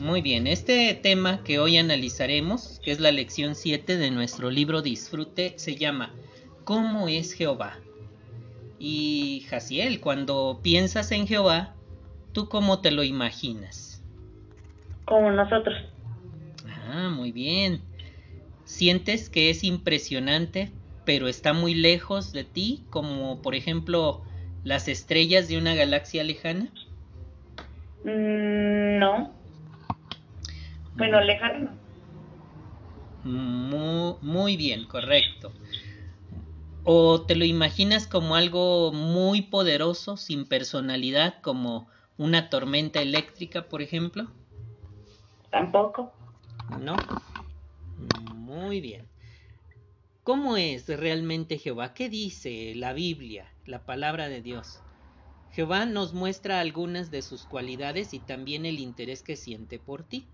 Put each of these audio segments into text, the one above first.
Muy bien, este tema que hoy analizaremos, que es la lección 7 de nuestro libro Disfrute, se llama ¿Cómo es Jehová? Y Jaciel, cuando piensas en Jehová, ¿tú cómo te lo imaginas? Como nosotros. Ah, muy bien. ¿Sientes que es impresionante, pero está muy lejos de ti, como por ejemplo las estrellas de una galaxia lejana? Mm, no. Bueno, lejano Muy, muy bien, correcto. ¿O te lo imaginas como algo muy poderoso, sin personalidad, como una tormenta eléctrica, por ejemplo? Tampoco. ¿No? Muy bien. ¿Cómo es realmente Jehová? ¿Qué dice la Biblia, la palabra de Dios? Jehová nos muestra algunas de sus cualidades y también el interés que siente por ti.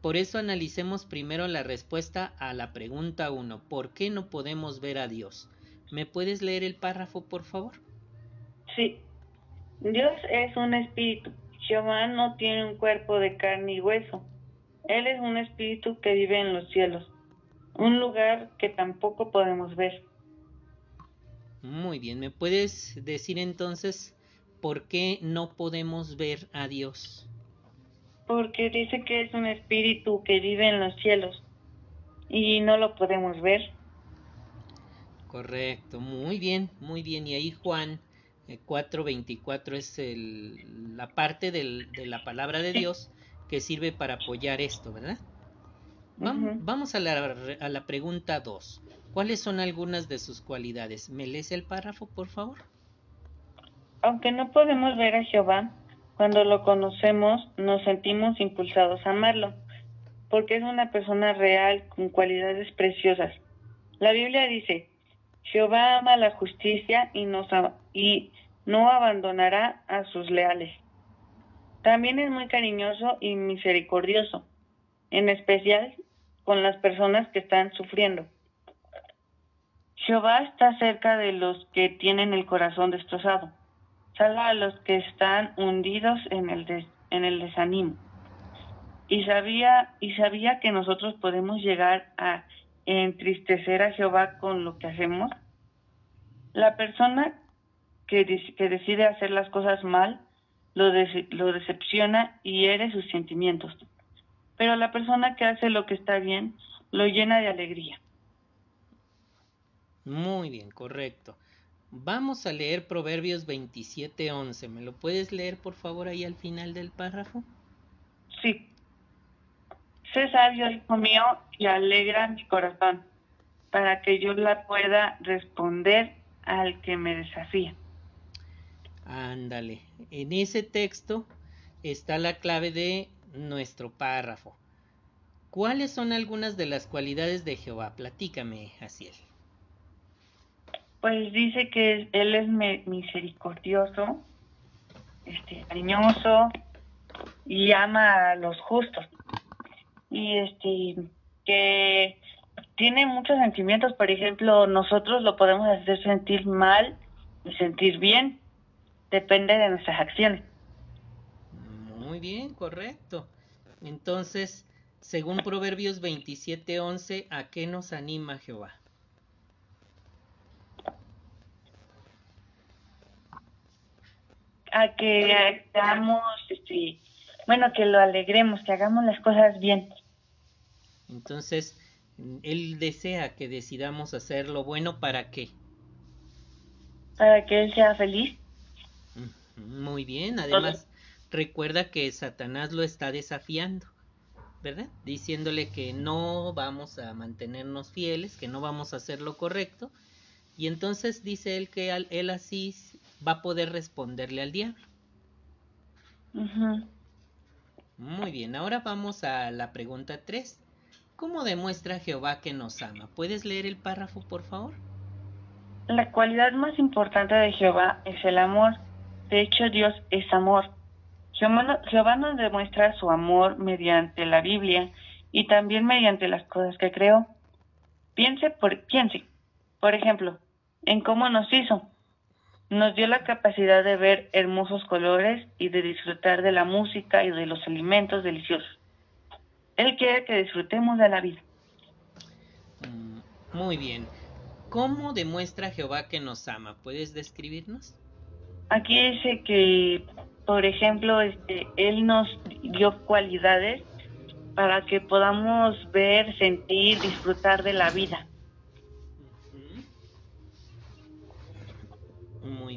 Por eso analicemos primero la respuesta a la pregunta 1. ¿Por qué no podemos ver a Dios? ¿Me puedes leer el párrafo, por favor? Sí. Dios es un espíritu. Jehová no tiene un cuerpo de carne y hueso. Él es un espíritu que vive en los cielos, un lugar que tampoco podemos ver. Muy bien, ¿me puedes decir entonces por qué no podemos ver a Dios? Porque dice que es un espíritu que vive en los cielos y no lo podemos ver. Correcto, muy bien, muy bien. Y ahí Juan 4.24 eh, es el, la parte del, de la palabra de Dios que sirve para apoyar esto, ¿verdad? Vamos, a, la, a la pregunta 2. ¿Cuáles son algunas de sus cualidades? ¿Me lees el párrafo, por favor? Aunque no podemos ver a Jehová, cuando lo conocemos, nos sentimos impulsados a amarlo, porque es una persona real con cualidades preciosas. La Biblia dice, Jehová ama la justicia y, nos, y no abandonará a sus leales. También es muy cariñoso y misericordioso, en especial con las personas que están sufriendo. Jehová está cerca de los que tienen el corazón destrozado a los que están hundidos en el, en el desánimo. Y sabía, y sabía que nosotros podemos llegar a entristecer a Jehová con lo que hacemos. La persona que, que decide hacer las cosas mal lo, lo decepciona y hiere sus sentimientos. Pero la persona que hace lo que está bien lo llena de alegría. Muy bien, correcto. Vamos a leer Proverbios 27:11. ¿Me lo puedes leer por favor ahí al final del párrafo? Sí. Sé sabio, hijo mío, y alegra mi corazón, para que yo la pueda responder al que me desafía. Ándale. En ese texto está la clave de nuestro párrafo. ¿Cuáles son algunas de las cualidades de Jehová? Platícame, Asiel. Pues dice que él es misericordioso, este, cariñoso y ama a los justos. Y este que tiene muchos sentimientos, por ejemplo, nosotros lo podemos hacer sentir mal y sentir bien, depende de nuestras acciones. Muy bien, correcto. Entonces, según Proverbios 27:11, ¿a qué nos anima Jehová? A que hagamos, este, bueno, que lo alegremos, que hagamos las cosas bien. Entonces, él desea que decidamos hacer lo bueno para qué? Para que él sea feliz. Muy bien, además recuerda que Satanás lo está desafiando, ¿verdad? Diciéndole que no vamos a mantenernos fieles, que no vamos a hacer lo correcto. Y entonces dice él que él así va a poder responderle al diablo. Muy bien, ahora vamos a la pregunta 3. ¿Cómo demuestra Jehová que nos ama? ¿Puedes leer el párrafo, por favor? La cualidad más importante de Jehová es el amor. De hecho, Dios es amor. Jehová nos demuestra su amor mediante la Biblia y también mediante las cosas que creó. Piense por, piense, por ejemplo, en cómo nos hizo. Nos dio la capacidad de ver hermosos colores y de disfrutar de la música y de los alimentos deliciosos. Él quiere que disfrutemos de la vida. Mm, muy bien. ¿Cómo demuestra Jehová que nos ama? ¿Puedes describirnos? Aquí dice que, por ejemplo, este, Él nos dio cualidades para que podamos ver, sentir, disfrutar de la vida.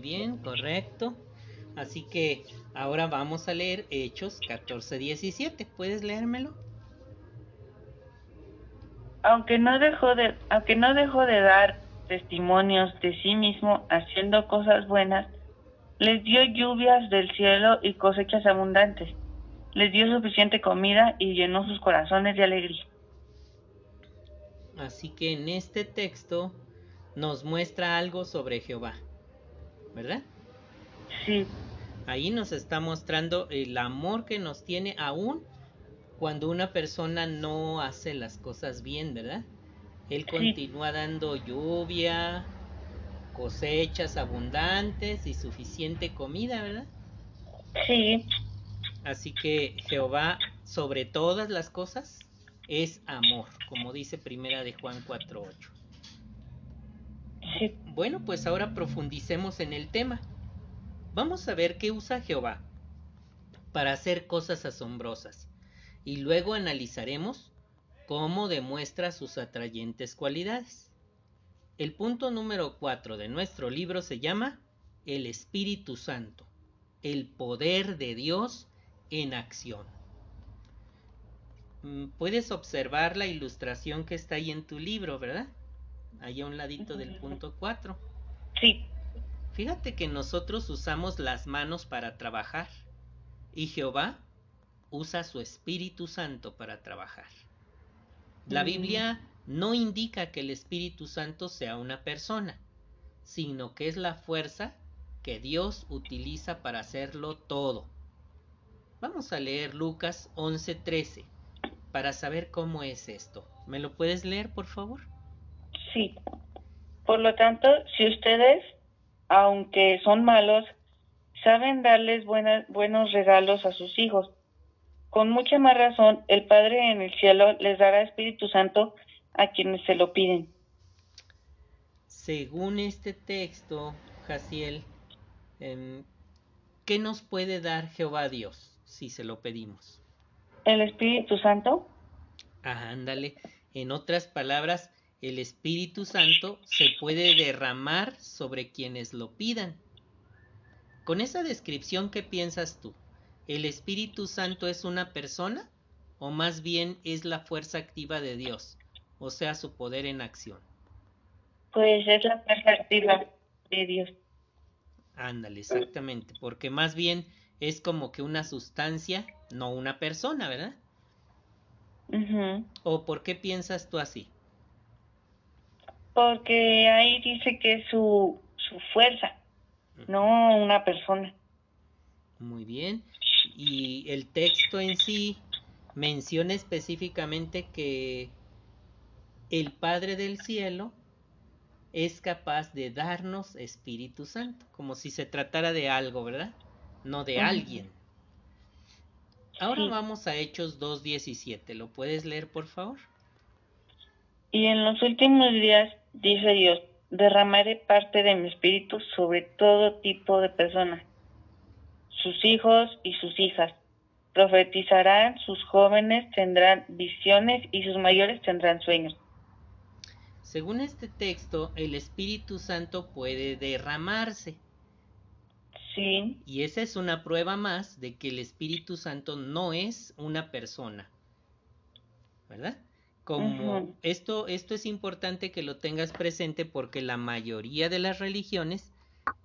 Bien, correcto. Así que ahora vamos a leer Hechos 14:17. ¿Puedes leérmelo? Aunque no dejó de aunque no dejó de dar testimonios de sí mismo haciendo cosas buenas, les dio lluvias del cielo y cosechas abundantes. Les dio suficiente comida y llenó sus corazones de alegría. Así que en este texto nos muestra algo sobre Jehová. ¿Verdad? Sí. Ahí nos está mostrando el amor que nos tiene aún cuando una persona no hace las cosas bien, ¿verdad? Él continúa dando lluvia, cosechas abundantes y suficiente comida, ¿verdad? Sí. Así que Jehová, sobre todas las cosas, es amor, como dice Primera de Juan 4.8. Bueno, pues ahora profundicemos en el tema. Vamos a ver qué usa Jehová para hacer cosas asombrosas y luego analizaremos cómo demuestra sus atrayentes cualidades. El punto número 4 de nuestro libro se llama El Espíritu Santo, el poder de Dios en acción. Mm, puedes observar la ilustración que está ahí en tu libro, ¿verdad? Ahí a un ladito del punto 4. Sí. Fíjate que nosotros usamos las manos para trabajar y Jehová usa su Espíritu Santo para trabajar. La mm. Biblia no indica que el Espíritu Santo sea una persona, sino que es la fuerza que Dios utiliza para hacerlo todo. Vamos a leer Lucas 11:13 para saber cómo es esto. ¿Me lo puedes leer, por favor? Sí. Por lo tanto, si ustedes, aunque son malos, saben darles buenos regalos a sus hijos, con mucha más razón el Padre en el cielo les dará Espíritu Santo a quienes se lo piden. Según este texto, Jaciel, em, ¿qué nos puede dar Jehová Dios si se lo pedimos? El Espíritu Santo. Ah, ándale. En otras palabras, el Espíritu Santo se puede derramar sobre quienes lo pidan. Con esa descripción, ¿qué piensas tú? ¿El Espíritu Santo es una persona o más bien es la fuerza activa de Dios, o sea, su poder en acción? Pues es la fuerza activa de Dios. Ándale, exactamente, porque más bien es como que una sustancia, no una persona, ¿verdad? ¿O por qué piensas tú así? Porque ahí dice que es su, su fuerza, no una persona. Muy bien. Y el texto en sí menciona específicamente que el Padre del Cielo es capaz de darnos Espíritu Santo, como si se tratara de algo, ¿verdad? No de alguien. Ahora vamos a Hechos 2.17. ¿Lo puedes leer, por favor? Y en los últimos días, dice Dios, derramaré parte de mi espíritu sobre todo tipo de personas, sus hijos y sus hijas. Profetizarán, sus jóvenes tendrán visiones y sus mayores tendrán sueños. Según este texto, el Espíritu Santo puede derramarse. Sí. Y esa es una prueba más de que el Espíritu Santo no es una persona. ¿Verdad? Como esto, esto es importante que lo tengas presente porque la mayoría de las religiones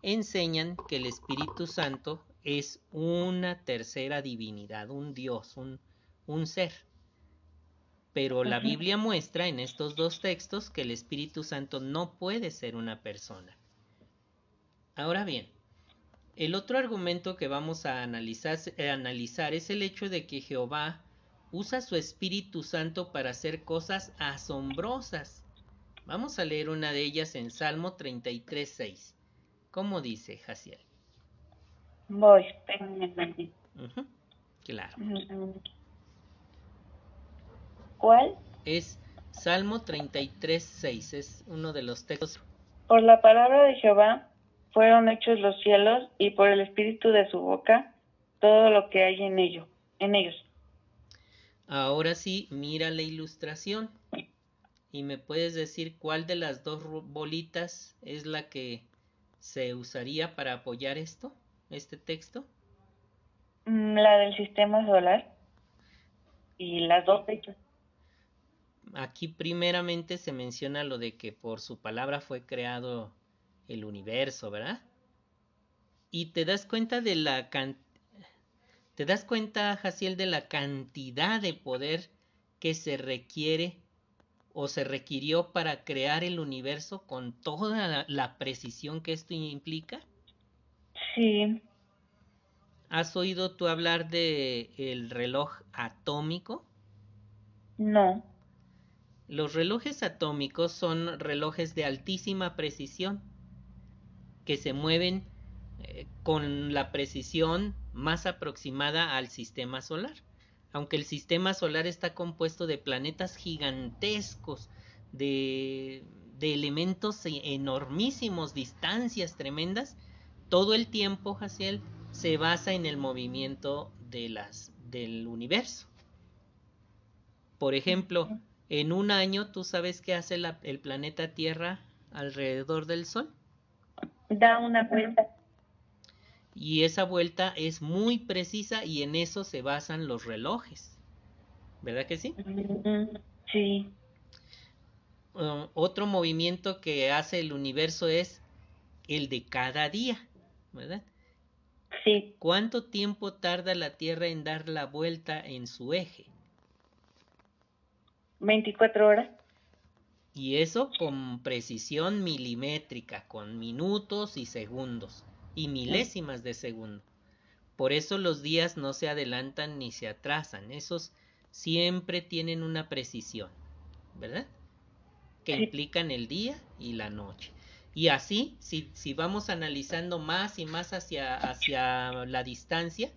enseñan que el Espíritu Santo es una tercera divinidad, un Dios, un, un ser. Pero la Biblia muestra en estos dos textos que el Espíritu Santo no puede ser una persona. Ahora bien, el otro argumento que vamos a analizar, eh, analizar es el hecho de que Jehová usa su Espíritu Santo para hacer cosas asombrosas. Vamos a leer una de ellas en Salmo 33.6. ¿Cómo dice Jaciel? Voy, espérenme Claro. ¿Cuál? Es Salmo 33, 6. Es uno de los textos. Por la palabra de Jehová fueron hechos los cielos y por el espíritu de su boca todo lo que hay en ello, en ellos. Ahora sí, mira la ilustración. ¿Y me puedes decir cuál de las dos bolitas es la que se usaría para apoyar esto, este texto? Mm, la del sistema solar y las dos fechas. Aquí primeramente se menciona lo de que por su palabra fue creado el universo, ¿verdad? Y te das cuenta de la te das cuenta, Jaciel, de la cantidad de poder que se requiere o se requirió para crear el universo con toda la, precisión que esto implica? Sí. ¿Has oído tú hablar de el reloj atómico? No. Los relojes atómicos son relojes de altísima precisión que se mueven eh, con la precisión más aproximada al sistema solar. Aunque el sistema solar está compuesto de planetas gigantescos, de, de elementos e-, enormísimos, distancias tremendas, todo el tiempo, Jaciel, se basa en el movimiento de las, del universo. Por ejemplo, en un año, ¿tú sabes qué hace el planeta Tierra alrededor del Sol? Da una vuelta. Y esa vuelta es muy precisa y en eso se basan los relojes. ¿Verdad que sí? Sí. Uh, otro movimiento que hace el universo es el de cada día, ¿verdad? Sí. ¿Cuánto tiempo tarda la Tierra en dar la vuelta en su eje? 24 horas. Y eso con precisión milimétrica, con minutos y segundos y milésimas de segundo. Por eso los días no se adelantan ni se atrasan, esos siempre tienen una precisión, ¿verdad? Que implican el día y la noche. Y así, si, si vamos analizando más y más hacia, hacia la distancia,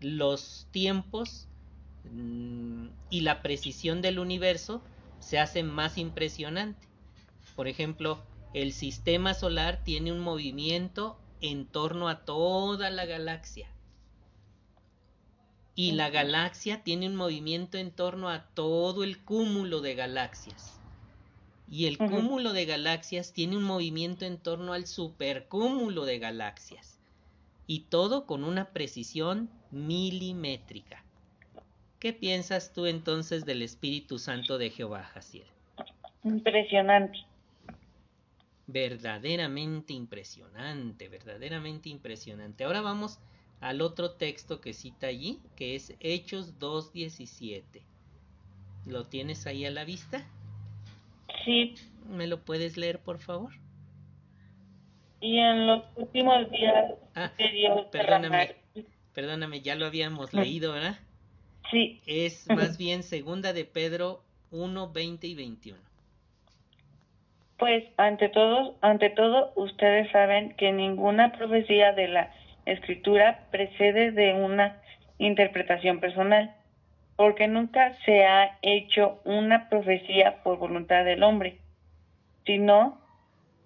los tiempos mm, y la precisión del universo se hace más impresionante. Por ejemplo, el sistema solar tiene un movimiento en torno a toda la galaxia. Y la galaxia tiene un movimiento en torno a todo el cúmulo de galaxias. Y el cúmulo de galaxias tiene un movimiento en torno al supercúmulo de galaxias. Y todo con una precisión milimétrica. ¿Qué piensas tú entonces del Espíritu Santo de Jehová, Jaciel? Impresionante. Verdaderamente impresionante, verdaderamente impresionante. Ahora vamos al otro texto que cita allí, que es Hechos 2.17. ¿Lo tienes ahí a la vista? Sí. ¿Me lo puedes leer, por favor? Y en los últimos días ah, perdóname, perdóname, ya lo habíamos leído, ¿verdad? Sí. Es más bien segunda de Pedro 1, 20 y 21. Pues ante todo, ante todo, ustedes saben que ninguna profecía de la escritura precede de una interpretación personal, porque nunca se ha hecho una profecía por voluntad del hombre, sino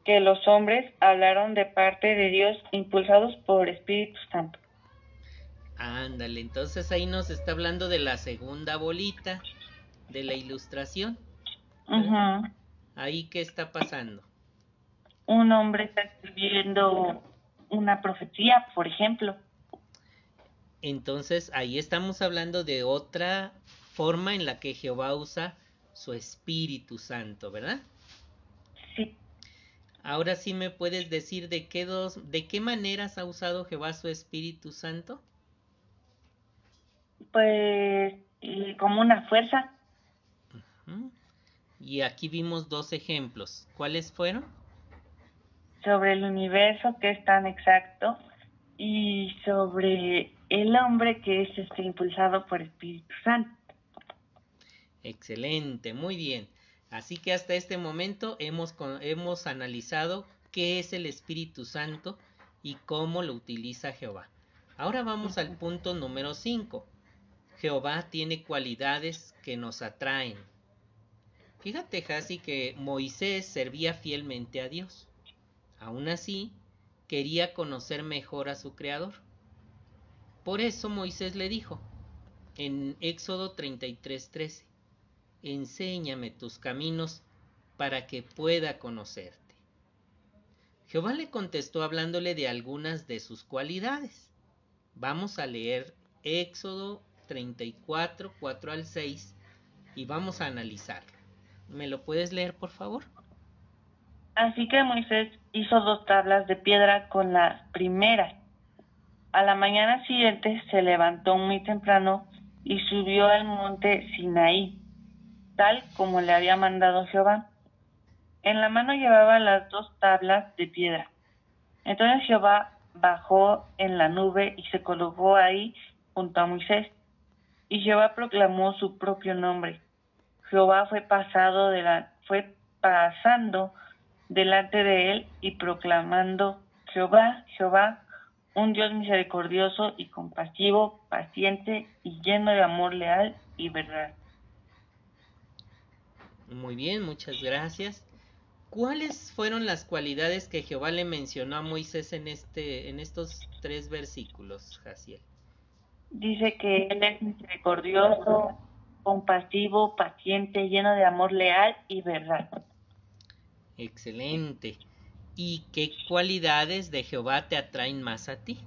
que los hombres hablaron de parte de Dios impulsados por Espíritu Santo. Ándale, entonces ahí nos está hablando de la segunda bolita de la ilustración. Ahí qué está pasando. Un hombre está escribiendo una profecía, por ejemplo. Entonces ahí estamos hablando de otra forma en la que Jehová usa su Espíritu Santo, ¿verdad? Sí. Ahora sí me puedes decir de qué dos, de qué maneras ha usado Jehová su Espíritu Santo pues como una fuerza. Y aquí vimos dos ejemplos. ¿Cuáles fueron? Sobre el universo que es tan exacto y sobre el hombre que es este, impulsado por Espíritu Santo. Excelente, muy bien. Así que hasta este momento hemos, hemos analizado qué es el Espíritu Santo y cómo lo utiliza Jehová. Ahora vamos al punto número 5. Jehová tiene cualidades que nos atraen. Fíjate, Hasi, que Moisés servía fielmente a Dios. Aún así, quería conocer mejor a su Creador. Por eso Moisés le dijo, en Éxodo 33:13, enséñame tus caminos para que pueda conocerte. Jehová le contestó hablándole de algunas de sus cualidades. Vamos a leer Éxodo 34, 4 al 6 y vamos a analizarlo. ¿Me lo puedes leer, por favor? Así que Moisés hizo dos tablas de piedra con la primera. A la mañana siguiente se levantó muy temprano y subió al monte Sinaí, tal como le había mandado Jehová. En la mano llevaba las dos tablas de piedra. Entonces Jehová bajó en la nube y se colocó ahí junto a Moisés. Y Jehová proclamó su propio nombre. Jehová fue pasado de la, fue pasando delante de él y proclamando Jehová, Jehová, un Dios misericordioso y compasivo, paciente y lleno de amor leal y verdad. Muy bien, muchas gracias. ¿Cuáles fueron las cualidades que Jehová le mencionó a Moisés en este, en estos tres versículos, Jaciel? Dice que él es misericordioso, compasivo, paciente, lleno de amor leal y verdad. Excelente. ¿Y qué cualidades de Jehová te atraen más a ti?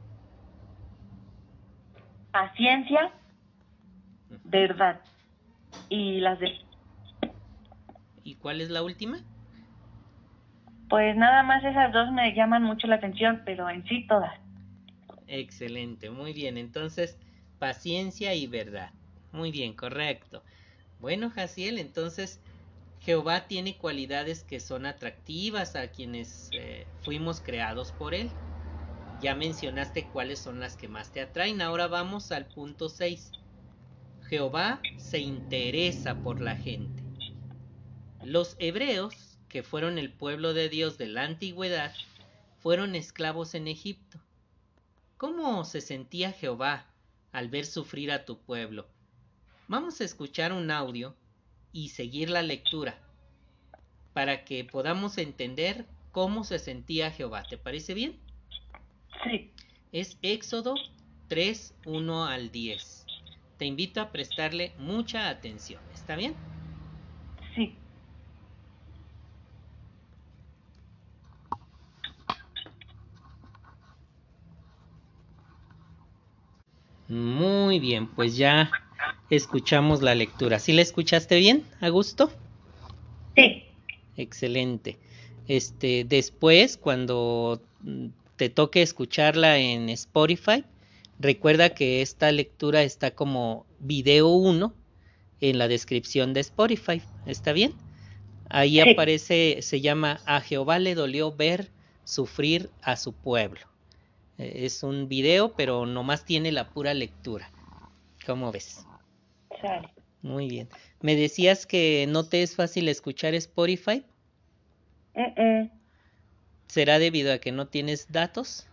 Paciencia, verdad. Y las de... ¿Y cuál es la última? Pues nada más esas dos me llaman mucho la atención, pero en sí todas. Excelente, muy bien. Entonces, paciencia y verdad. Muy bien, correcto. Bueno, Jaciel, entonces Jehová tiene cualidades que son atractivas a quienes eh, fuimos creados por Él. Ya mencionaste cuáles son las que más te atraen. Ahora vamos al punto 6. Jehová se interesa por la gente. Los hebreos, que fueron el pueblo de Dios de la antigüedad, fueron esclavos en Egipto. ¿Cómo se sentía Jehová al ver sufrir a tu pueblo? Vamos a escuchar un audio y seguir la lectura para que podamos entender cómo se sentía Jehová. ¿Te parece bien? Sí. Es Éxodo 3, 1 al 10. Te invito a prestarle mucha atención. ¿Está bien? Sí. Muy bien, pues ya escuchamos la lectura. ¿Sí la escuchaste bien, Augusto? Sí. Excelente. Este, después, cuando te toque escucharla en Spotify, recuerda que esta lectura está como video 1 en la descripción de Spotify. ¿Está bien? Ahí aparece, se llama A Jehová le dolió ver sufrir a su pueblo. Eh, es un video, pero nomás tiene la pura lectura. ¿Cómo ves? Muy bien. ¿Me decías que no te es fácil escuchar Spotify? ¿Será debido a que no tienes datos?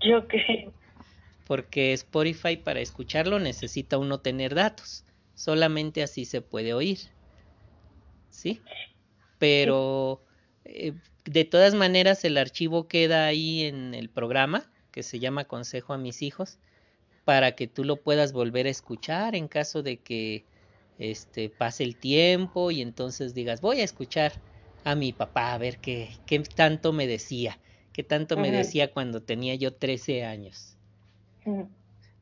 Yo qué. Porque Spotify para escucharlo necesita uno tener datos. Solamente así se puede oír. ¿Sí? Pero eh, de todas maneras el archivo queda ahí en el programa que se llama Consejo a mis hijos para que tú lo puedas volver a escuchar en caso de que este pase el tiempo y entonces digas voy a escuchar a mi papá a ver qué, qué tanto me decía, qué tanto me decía cuando tenía yo 13 años.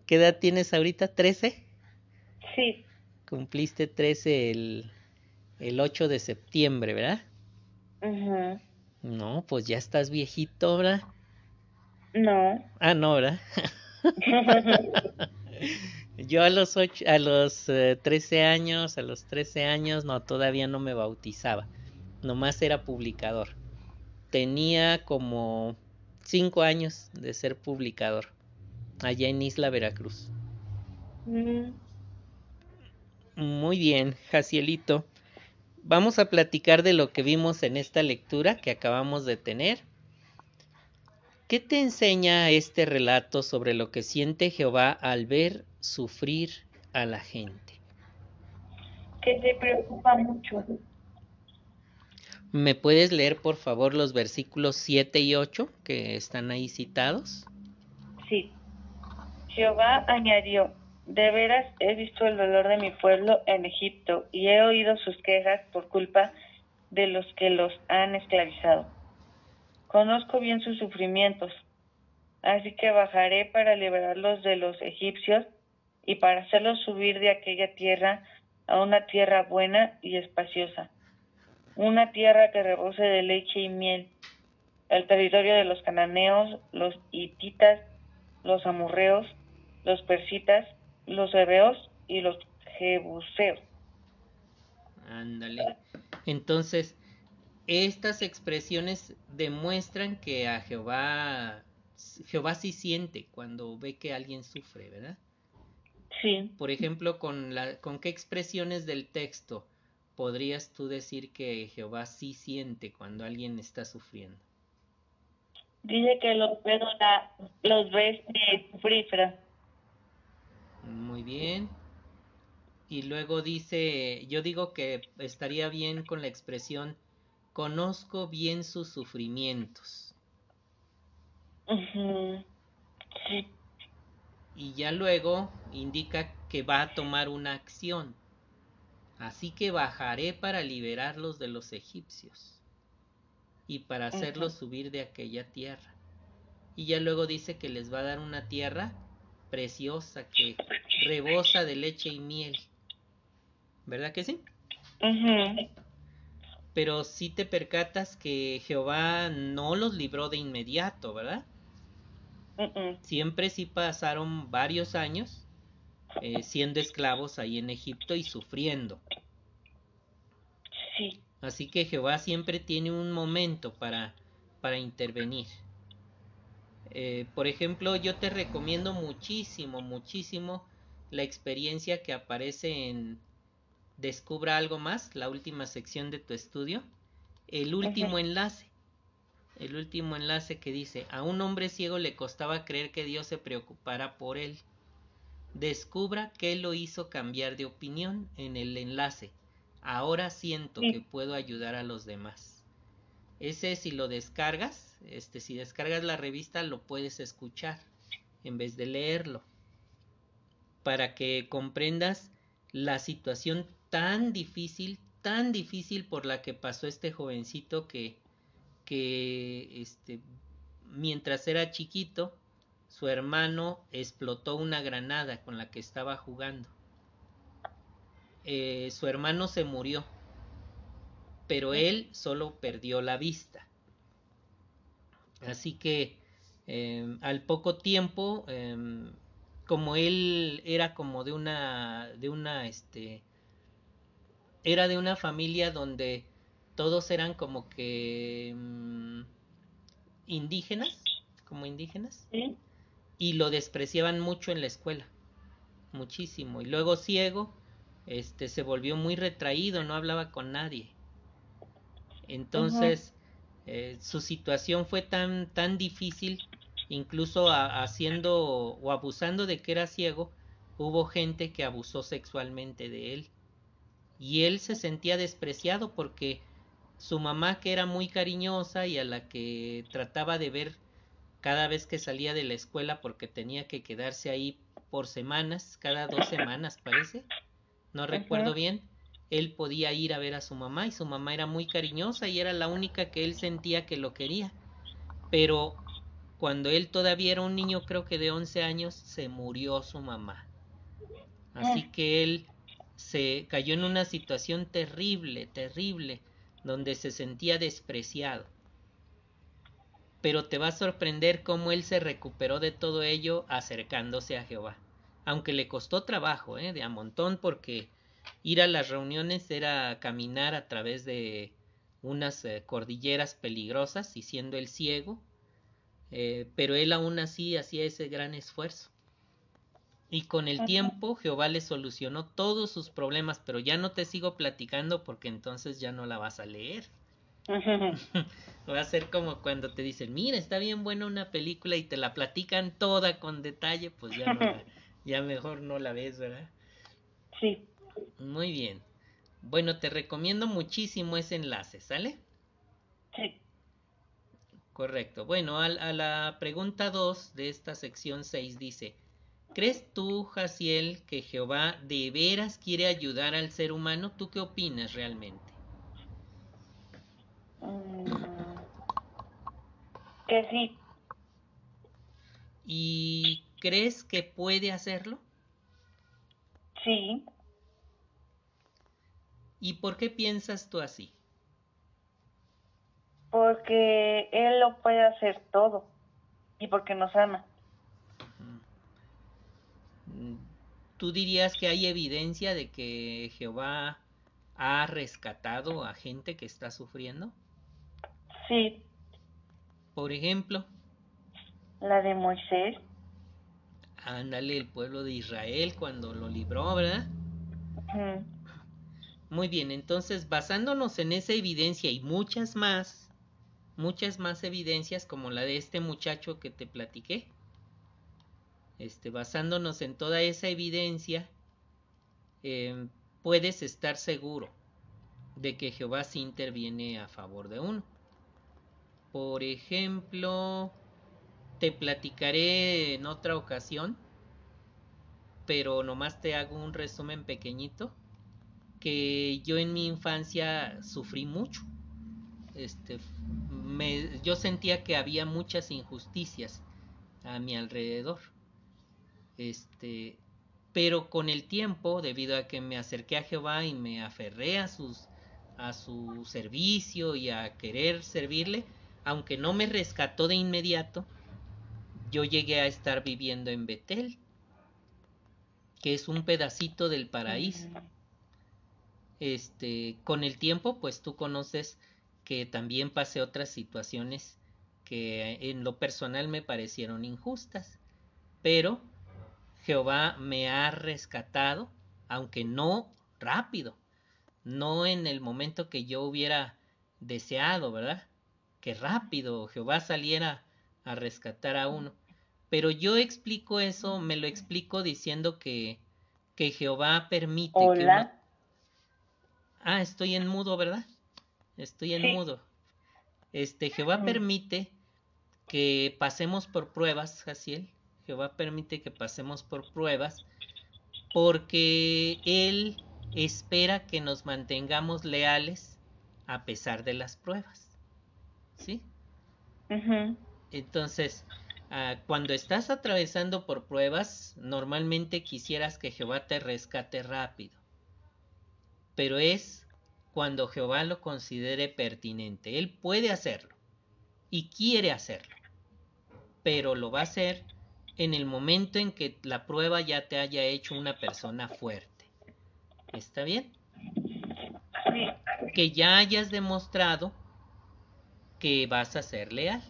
¿Qué edad tienes ahorita? ¿13? Sí. Cumpliste 13 el, el 8 de septiembre, ¿verdad? No, pues ya estás viejito, ¿verdad? No. Ah, no, ¿verdad? Yo a los ocho, a los 13 eh, años, a los 13 años, no, todavía no me bautizaba. Nomás era publicador. Tenía como 5 años de ser publicador. Allá en Isla Veracruz. Mm. Muy bien, Jacielito. vamos a platicar de lo que vimos en esta lectura que acabamos de tener. ¿Qué te enseña este relato sobre lo que siente Jehová al ver sufrir a la gente? Que te preocupa mucho. ¿Me puedes leer por favor los versículos 7 y 8 que están ahí citados? Sí. Jehová añadió, de veras he visto el dolor de mi pueblo en Egipto y he oído sus quejas por culpa de los que los han esclavizado. Conozco bien sus sufrimientos, así que bajaré para liberarlos de los egipcios y para hacerlos subir de aquella tierra a una tierra buena y espaciosa, una tierra que rebose de leche y miel, el territorio de los cananeos, los hititas, los amurreos, los persitas, los hebreos y los jebuseos. Ándale. Entonces, estas expresiones demuestran que a Jehová, Jehová sí siente cuando ve que alguien sufre, ¿verdad? Sí. Por ejemplo, con, la, con qué expresiones del texto podrías tú decir que Jehová sí siente cuando alguien está sufriendo. Dice que los ve, los ves sufrir, Muy bien. Y luego dice, yo digo que estaría bien con la expresión conozco bien sus sufrimientos. Sí. Y ya luego indica que va a tomar una acción. Así que bajaré para liberarlos de los egipcios y para hacerlos subir de aquella tierra. Y ya luego dice que les va a dar una tierra preciosa que rebosa de leche y miel. ¿Verdad que sí? Pero sí te percatas que Jehová no los libró de inmediato, ¿verdad? Siempre sí pasaron varios años eh, siendo esclavos ahí en Egipto y sufriendo. Sí. Así que Jehová siempre tiene un momento para, para intervenir. Eh, por ejemplo, yo te recomiendo muchísimo, muchísimo la experiencia que aparece en descubra algo más, la última sección de tu estudio, el último enlace, el último enlace que dice, a un hombre ciego le costaba creer que Dios se preocupara por él. Descubra qué lo hizo cambiar de opinión en el enlace. Ahora siento que puedo ayudar a los demás. Ese si lo descargas, este si descargas la revista lo puedes escuchar en vez de leerlo para que comprendas la situación tan difícil, tan difícil por la que pasó este jovencito que, que este, mientras era chiquito, su hermano explotó una granada con la que estaba jugando. Eh, su hermano se murió, pero él solo perdió la vista. Así que em, al poco tiempo, em, como él era como de una, de una, este, era de una familia donde todos eran como que mm, indígenas, como indígenas, y lo despreciaban mucho en la escuela, muchísimo. Y luego ciego, este, se volvió muy retraído, no hablaba con nadie. Entonces, eh, su situación fue tan, tan difícil, incluso haciendo o abusando de que era ciego, hubo gente que abusó sexualmente de él y él se sentía despreciado porque su mamá que era muy cariñosa y a la que trataba de ver cada vez que salía de la escuela porque tenía que quedarse ahí por semanas, cada dos semanas parece, no recuerdo bien, él podía ir a ver a su mamá y su mamá era muy cariñosa y era la única que él sentía que lo quería. Pero cuando él todavía era un niño, creo que de 11 años, se murió su mamá. Así ah. que él se cayó en una situación terrible, terrible, donde se sentía despreciado. Pero te va a sorprender cómo él se recuperó de todo ello acercándose a Jehová. Aunque le costó trabajo, ¿eh? de a montón, porque ir a las reuniones era caminar a través de unas eh, cordilleras peligrosas y siendo él ciego, eh, pero él aún así hacía ese gran esfuerzo. Y con el tiempo Jehová le solucionó todos sus problemas, pero ya no te sigo platicando porque entonces ya no la vas a leer. Va a ser como cuando te dicen, mira, está bien buena una película y te la platican toda con detalle, pues ya, no ya mejor no la ves, ¿verdad? Sí. Muy bien. Bueno, te recomiendo muchísimo ese enlace, ¿sale? Sí. Correcto. Bueno, a, a la pregunta 2 de esta sección 6 dice, ¿crees tú, Jaciel, que Jehová de veras quiere ayudar al ser humano? ¿Tú qué opinas realmente? Mm, que sí. ¿Y crees que puede hacerlo? Sí. ¿Y por qué piensas tú así? Porque Él lo puede hacer todo y porque nos ama. ¿Tú dirías que hay evidencia de que Jehová ha rescatado a gente que está sufriendo? Sí. Por ejemplo. La de Moisés. Ándale, el pueblo de Israel cuando lo libró, ¿verdad? Muy bien, entonces basándonos en esa evidencia y muchas más, muchas más evidencias como la de este muchacho que te platiqué, este, basándonos en toda esa evidencia, eh, puedes estar seguro de que Jehová sí interviene a favor de uno. Por ejemplo, te platicaré en otra ocasión, pero nomás te hago un resumen pequeñito que yo en mi infancia sufrí mucho. Este, me, yo sentía que había muchas injusticias a mi alrededor. Este, pero con el tiempo, debido a que me acerqué a Jehová y me aferré a sus a su servicio y a querer servirle, aunque no me rescató de inmediato, yo llegué a estar viviendo en Betel, que es un pedacito del paraíso. Este, con el tiempo, pues tú conoces que también pasé otras situaciones que en lo personal me parecieron injustas, pero Jehová me ha rescatado, aunque no rápido, no en el momento que yo hubiera deseado, ¿verdad? Que rápido Jehová saliera a rescatar a uno. Pero yo explico eso, me lo explico diciendo que, que Jehová permite que Ah, estoy en mudo, ¿verdad? Estoy en mudo. Este, Jehová permite que pasemos por pruebas, Jaciel. Jehová permite que pasemos por pruebas porque Él espera que nos mantengamos leales a pesar de las pruebas. ¿Sí? Entonces, ah, cuando estás atravesando por pruebas, normalmente quisieras que Jehová te rescate rápido pero es cuando Jehová lo considere pertinente. Él puede hacerlo y quiere hacerlo, pero lo va a hacer en el momento en que la prueba ya te haya hecho una persona fuerte. ¿Está bien? Que ya hayas demostrado que vas a ser leal.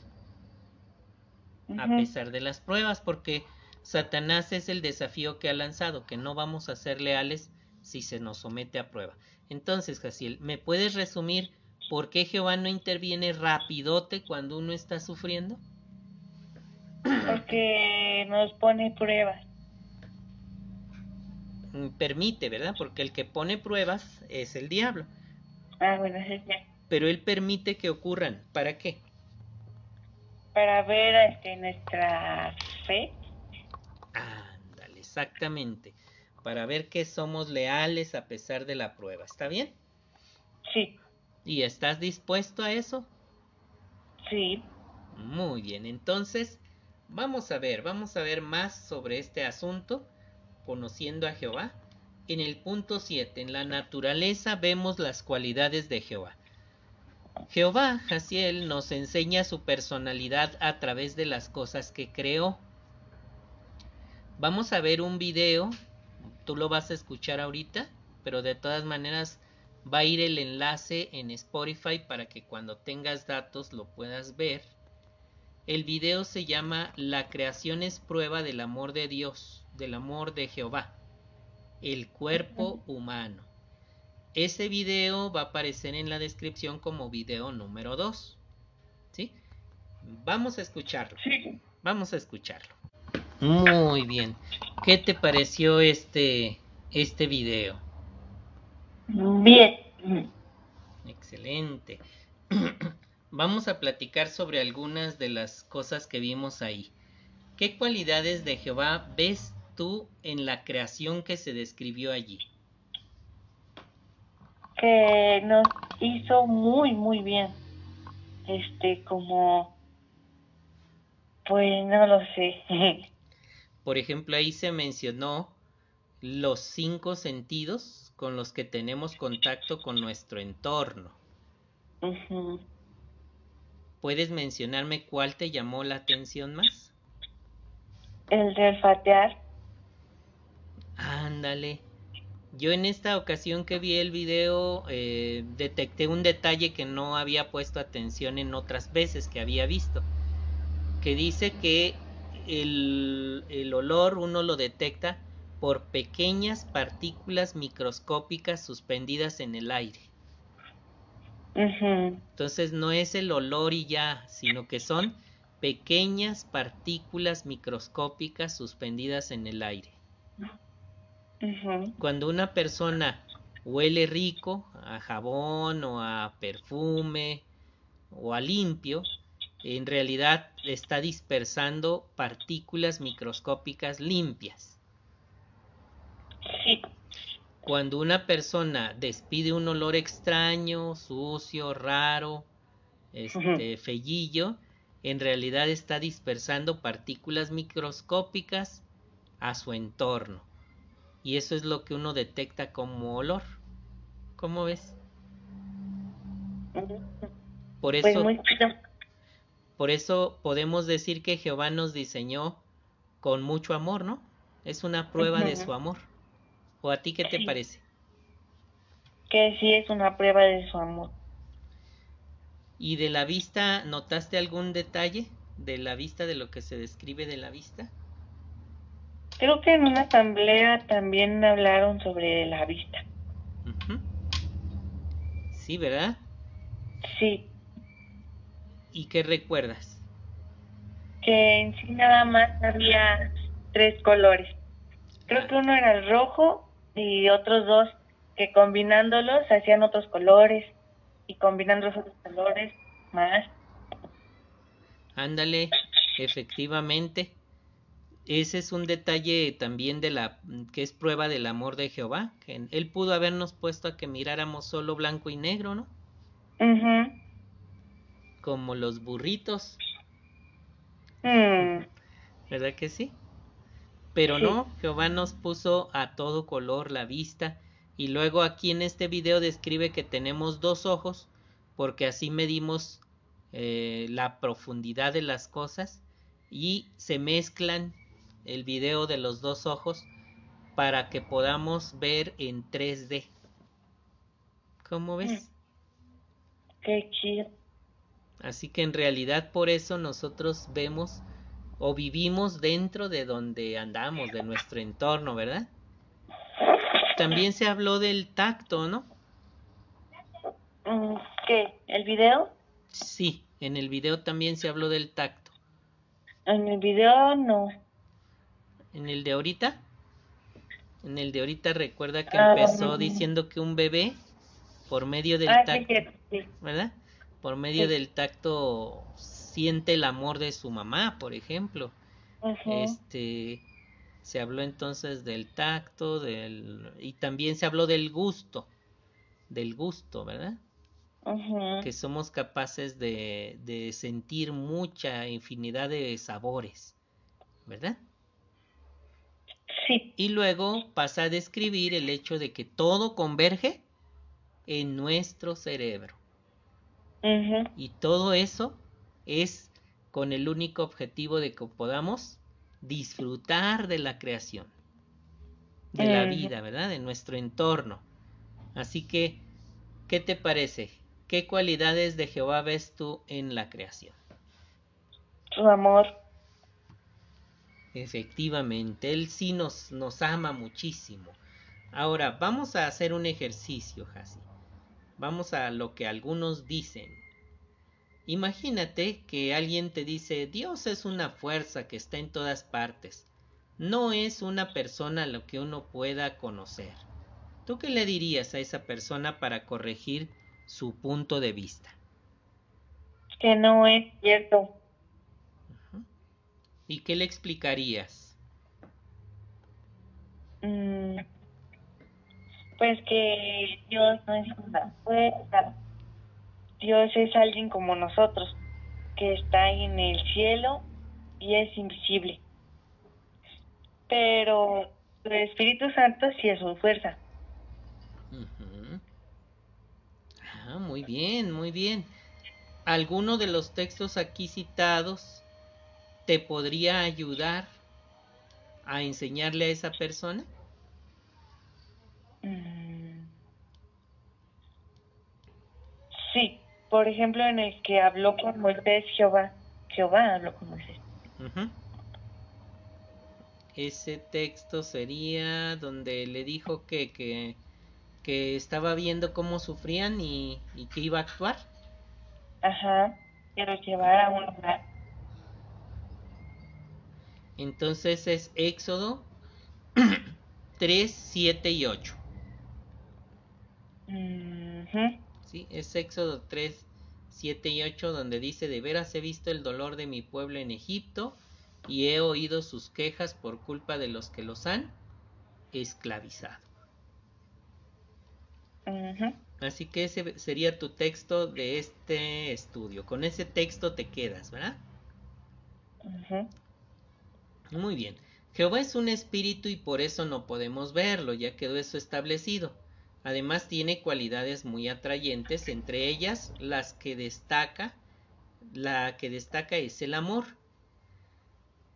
A pesar de las pruebas, porque Satanás es el desafío que ha lanzado, que no vamos a ser leales si se nos somete a prueba. Entonces, Jaciel, ¿me puedes resumir por qué Jehová no interviene rapidote cuando uno está sufriendo? Porque nos pone pruebas. Mm, permite, ¿verdad? Porque el que pone pruebas es el diablo. Ah, bueno, sí, Pero él permite que ocurran. ¿Para qué? Para ver este, nuestra fe. Ándale, exactamente para ver que somos leales a pesar de la prueba. ¿Está bien? Sí. ¿Y estás dispuesto a eso? Sí. Muy bien, entonces vamos a ver, vamos a ver más sobre este asunto, conociendo a Jehová. En el punto 7, en la naturaleza vemos las cualidades de Jehová. Jehová, Jaciel, nos enseña su personalidad a través de las cosas que creó. Vamos a ver un video tú lo vas a escuchar ahorita, pero de todas maneras va a ir el enlace en Spotify para que cuando tengas datos lo puedas ver. El video se llama La creación es prueba del amor de Dios. del amor de Jehová, el cuerpo humano. Ese video va a aparecer en la descripción como video número 2. ¿Sí? Vamos a escucharlo. Sí. Vamos a escucharlo. Muy bien. ¿Qué te pareció este este video? Bien. Excelente. Vamos a platicar sobre algunas de las cosas que vimos ahí. ¿Qué cualidades de Jehová ves tú en la creación que se describió allí? Que nos hizo muy, muy bien. Este, como... Pues no lo sé. Por ejemplo, ahí se mencionó los cinco sentidos con los que tenemos contacto con nuestro entorno. Ujú. ¿Puedes mencionarme cuál te llamó la atención más? El de olfatear. Ándale. Yo en esta ocasión que vi el video eh, detecté un detalle que no había puesto atención en otras veces que había visto. Que dice que el, el olor uno lo detecta por pequeñas partículas microscópicas suspendidas en el aire. Entonces no es el olor y ya, sino que son pequeñas partículas microscópicas suspendidas en el aire. Cuando una persona huele rico, a jabón o a perfume o a limpio, en realidad está dispersando partículas microscópicas limpias. Sí. Cuando una persona despide un olor extraño, sucio, raro, este, fellillo, en realidad está dispersando partículas microscópicas a su entorno. Y eso es lo que uno detecta como olor. ¿Cómo ves? Por Pues eso, por eso podemos decir que Jehová nos diseñó con mucho amor, ¿no? Es una prueba de su amor. ¿O a ti qué te parece? Que sí es una prueba de su amor. ¿Y de la vista notaste algún detalle de la vista, de lo que se describe de la vista? Creo que en una asamblea también hablaron sobre la vista. Sí, ¿verdad? Sí, ¿Y qué recuerdas? que en sí nada más había tres colores. Creo que uno era el rojo y otros dos que combinándolos hacían otros colores y combinando los otros colores más. Ándale, efectivamente. Ese es un detalle también de la que es prueba del amor de Jehová, que él pudo habernos puesto a que miráramos solo blanco y negro, ¿no? Como los burritos, Mm, ¿verdad que sí? Pero Sí. no, Jehová nos puso a todo color la vista y luego aquí en este video describe que tenemos dos ojos porque así medimos eh, la profundidad de las cosas y se mezclan el video de los dos ojos para que podamos ver en 3D. ¿Cómo ves? qué chido. Así que en realidad por eso nosotros vemos o vivimos dentro de donde andamos, de nuestro entorno, ¿verdad? También se habló del tacto, ¿no? Mm, ¿Qué? ¿El video? Sí, en el video también se habló del tacto. En el video no. En el de ahorita, en el de ahorita recuerda que Ah, empezó diciendo que un bebé por medio del Ah, tacto, sí. ¿verdad? Por medio Sí. del tacto siente el amor de su mamá, por ejemplo. Este se habló entonces del tacto, del y también se habló del gusto, del gusto, ¿verdad? Ujú. Que somos capaces de, de sentir mucha infinidad de sabores, ¿verdad? Sí. Y luego pasa a describir el hecho de que todo converge en nuestro cerebro. Y todo eso es con el único objetivo de que podamos disfrutar de la creación, de la Ujú. vida, ¿verdad? De nuestro entorno. Así que, ¿qué te parece? ¿Qué cualidades de Jehová ves tú en la creación? Su amor. Efectivamente, Él sí nos, nos ama muchísimo. Ahora, vamos a hacer un ejercicio, Hasi. Vamos a lo que algunos dicen. Imagínate que alguien te dice, Dios es una fuerza que está en todas partes. No es una persona a lo que uno pueda conocer. ¿Tú qué le dirías a esa persona para corregir su punto de vista? Que no es cierto. ¿Y qué le explicarías? Mm, pues que Dios no es una fuerza. Dios es alguien como nosotros, que está en el cielo y es invisible. Pero el Espíritu Santo sí es su fuerza. Ah, muy bien, muy bien. ¿Alguno de los textos aquí citados te podría ayudar a enseñarle a esa persona? Mm. Sí, por ejemplo, en el que habló con Moisés Jehová. Jehová habló con Moisés. Ese texto sería donde le dijo que, que, que estaba viendo cómo sufrían y, y, que iba a actuar. Ajá, quiero llevar a un lugar. Entonces es Éxodo 3, 7 y 8. Sí, es Éxodo 3, 7 y 8 donde dice, de veras he visto el dolor de mi pueblo en Egipto y he oído sus quejas por culpa de los que los han esclavizado. Así que ese sería tu texto de este estudio. Con ese texto te quedas, ¿verdad? Muy bien. Jehová es un espíritu y por eso no podemos verlo, ya quedó eso establecido. Además tiene cualidades muy atrayentes, entre ellas las que destaca, la que destaca es el amor.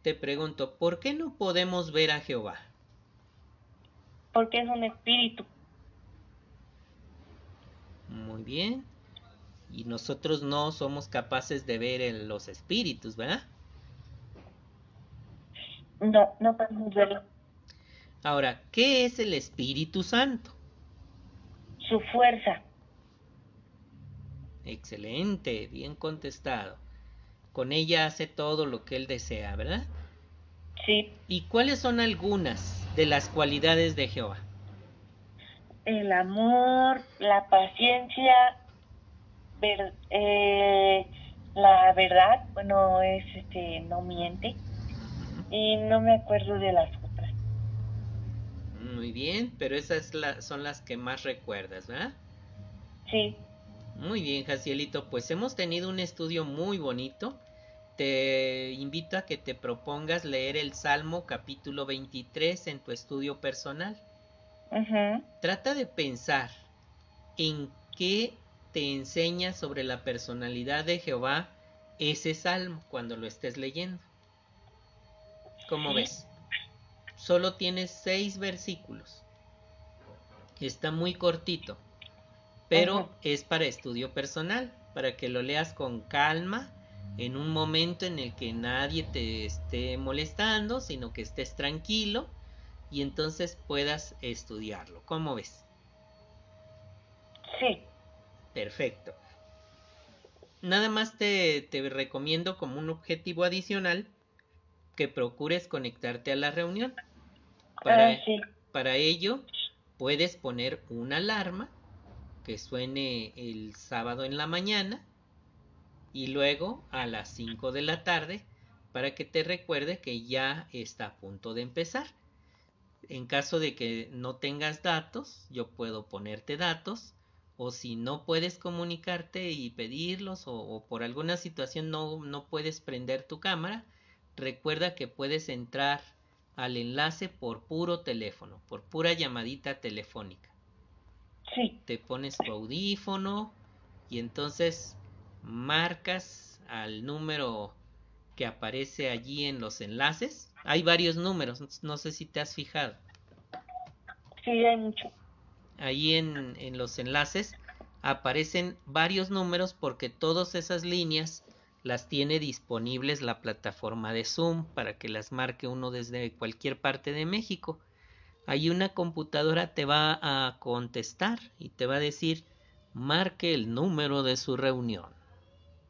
Te pregunto, ¿por qué no podemos ver a Jehová? Porque es un espíritu. Muy bien. Y nosotros no somos capaces de ver en los espíritus, ¿verdad? No, no podemos verlo. Ahora, ¿qué es el Espíritu Santo? Su fuerza. Excelente, bien contestado. Con ella hace todo lo que él desea, ¿verdad? Sí. ¿Y cuáles son algunas de las cualidades de Jehová? El amor, la paciencia, ver, eh, la verdad, bueno, es este, no miente y no me acuerdo de las. Muy bien, pero esas son las que más recuerdas, ¿verdad? Sí. Muy bien, Jacielito, pues hemos tenido un estudio muy bonito. Te invito a que te propongas leer el Salmo capítulo 23 en tu estudio personal. Trata de pensar en qué te enseña sobre la personalidad de Jehová ese salmo cuando lo estés leyendo. ¿Cómo ves? Solo tiene seis versículos. Está muy cortito, pero es para estudio personal, para que lo leas con calma, en un momento en el que nadie te esté molestando, sino que estés tranquilo y entonces puedas estudiarlo. ¿Cómo ves? Sí. Perfecto. Nada más te, te recomiendo como un objetivo adicional que procures conectarte a la reunión. Para, ah, para ello, puedes poner una alarma que suene el sábado en la mañana y luego a las 5 de la tarde para que te recuerde que ya está a punto de empezar. En caso de que no tengas datos, yo puedo ponerte datos o si no puedes comunicarte y pedirlos o, o por alguna situación no, no puedes prender tu cámara, recuerda que puedes entrar al enlace por puro teléfono, por pura llamadita telefónica. Sí. Te pones tu audífono y entonces marcas al número que aparece allí en los enlaces. Hay varios números, no sé si te has fijado. Sí, hay mucho. Ahí en, en los enlaces aparecen varios números porque todas esas líneas las tiene disponibles la plataforma de Zoom para que las marque uno desde cualquier parte de México. Ahí una computadora te va a contestar y te va a decir marque el número de su reunión.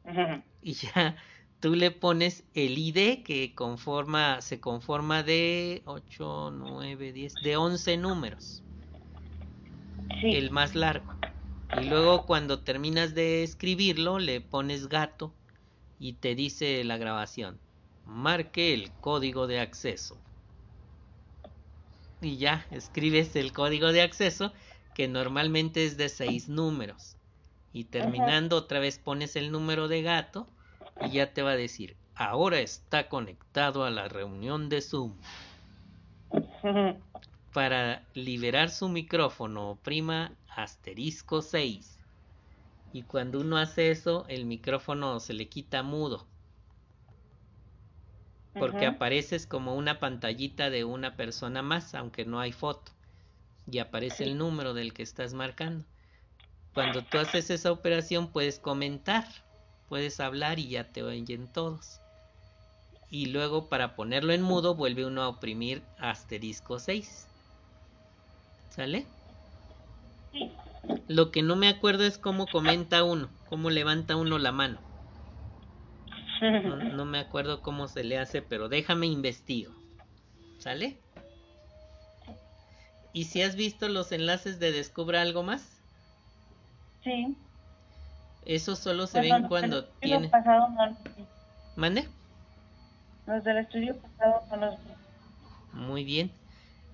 Y ya tú le pones el ID que conforma, se conforma de 8, 9, 10, de 11 números. El más largo. Y luego cuando terminas de escribirlo, le pones gato y te dice la grabación, marque el código de acceso. Y ya, escribes el código de acceso, que normalmente es de seis números. Y terminando otra vez pones el número de gato y ya te va a decir, ahora está conectado a la reunión de Zoom. Para liberar su micrófono, prima asterisco 6. Y cuando uno hace eso, el micrófono se le quita mudo. Porque apareces como una pantallita de una persona más, aunque no hay foto. Y aparece el número del que estás marcando. Cuando tú haces esa operación puedes comentar, puedes hablar y ya te oyen todos. Y luego para ponerlo en mudo vuelve uno a oprimir asterisco 6. ¿Sale? Lo que no me acuerdo es cómo comenta uno, cómo levanta uno la mano. No, me acuerdo cómo se le hace, pero déjame investigo. ¿Sale? ¿Y si has visto los enlaces de Descubra algo más? Sí. Eso solo se ven cuando tiene. ¿Mande? Los del estudio pasado son los. Muy bien.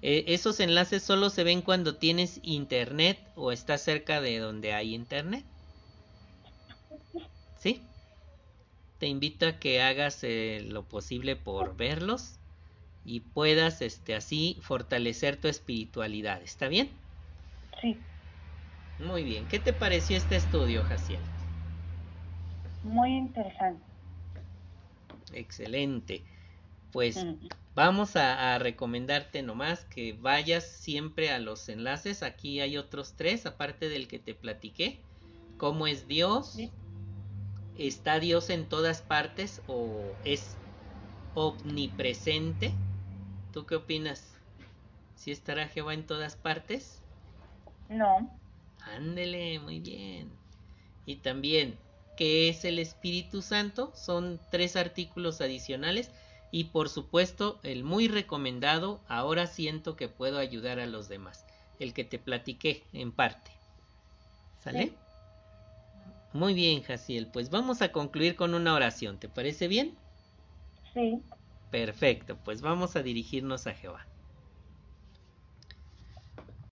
Eh, esos enlaces solo se ven cuando tienes internet o estás cerca de donde hay internet. ¿Sí? Te invito a que hagas eh, lo posible por verlos y puedas este así fortalecer tu espiritualidad. ¿Está bien? Sí. Muy bien. ¿Qué te pareció este estudio, Jaciel? Muy interesante. Excelente. Pues. Vamos a, recomendarte nomás que vayas siempre a los enlaces. Aquí hay otros tres, aparte del que te platiqué. ¿Cómo es Dios? ¿Está Dios en todas partes o es omnipresente? ¿Tú qué opinas? ¿Si estará Jehová en todas partes? No. Ándele, muy bien. Y también, ¿qué es el Espíritu Santo? Son tres artículos adicionales y por supuesto el muy recomendado ahora siento que puedo ayudar a los demás. El que te platiqué en parte. ¿sale? muy bien Jaciel. Pues vamos a concluir con una oración. ¿te parece bien? sí. Perfecto. Pues vamos a dirigirnos a Jehová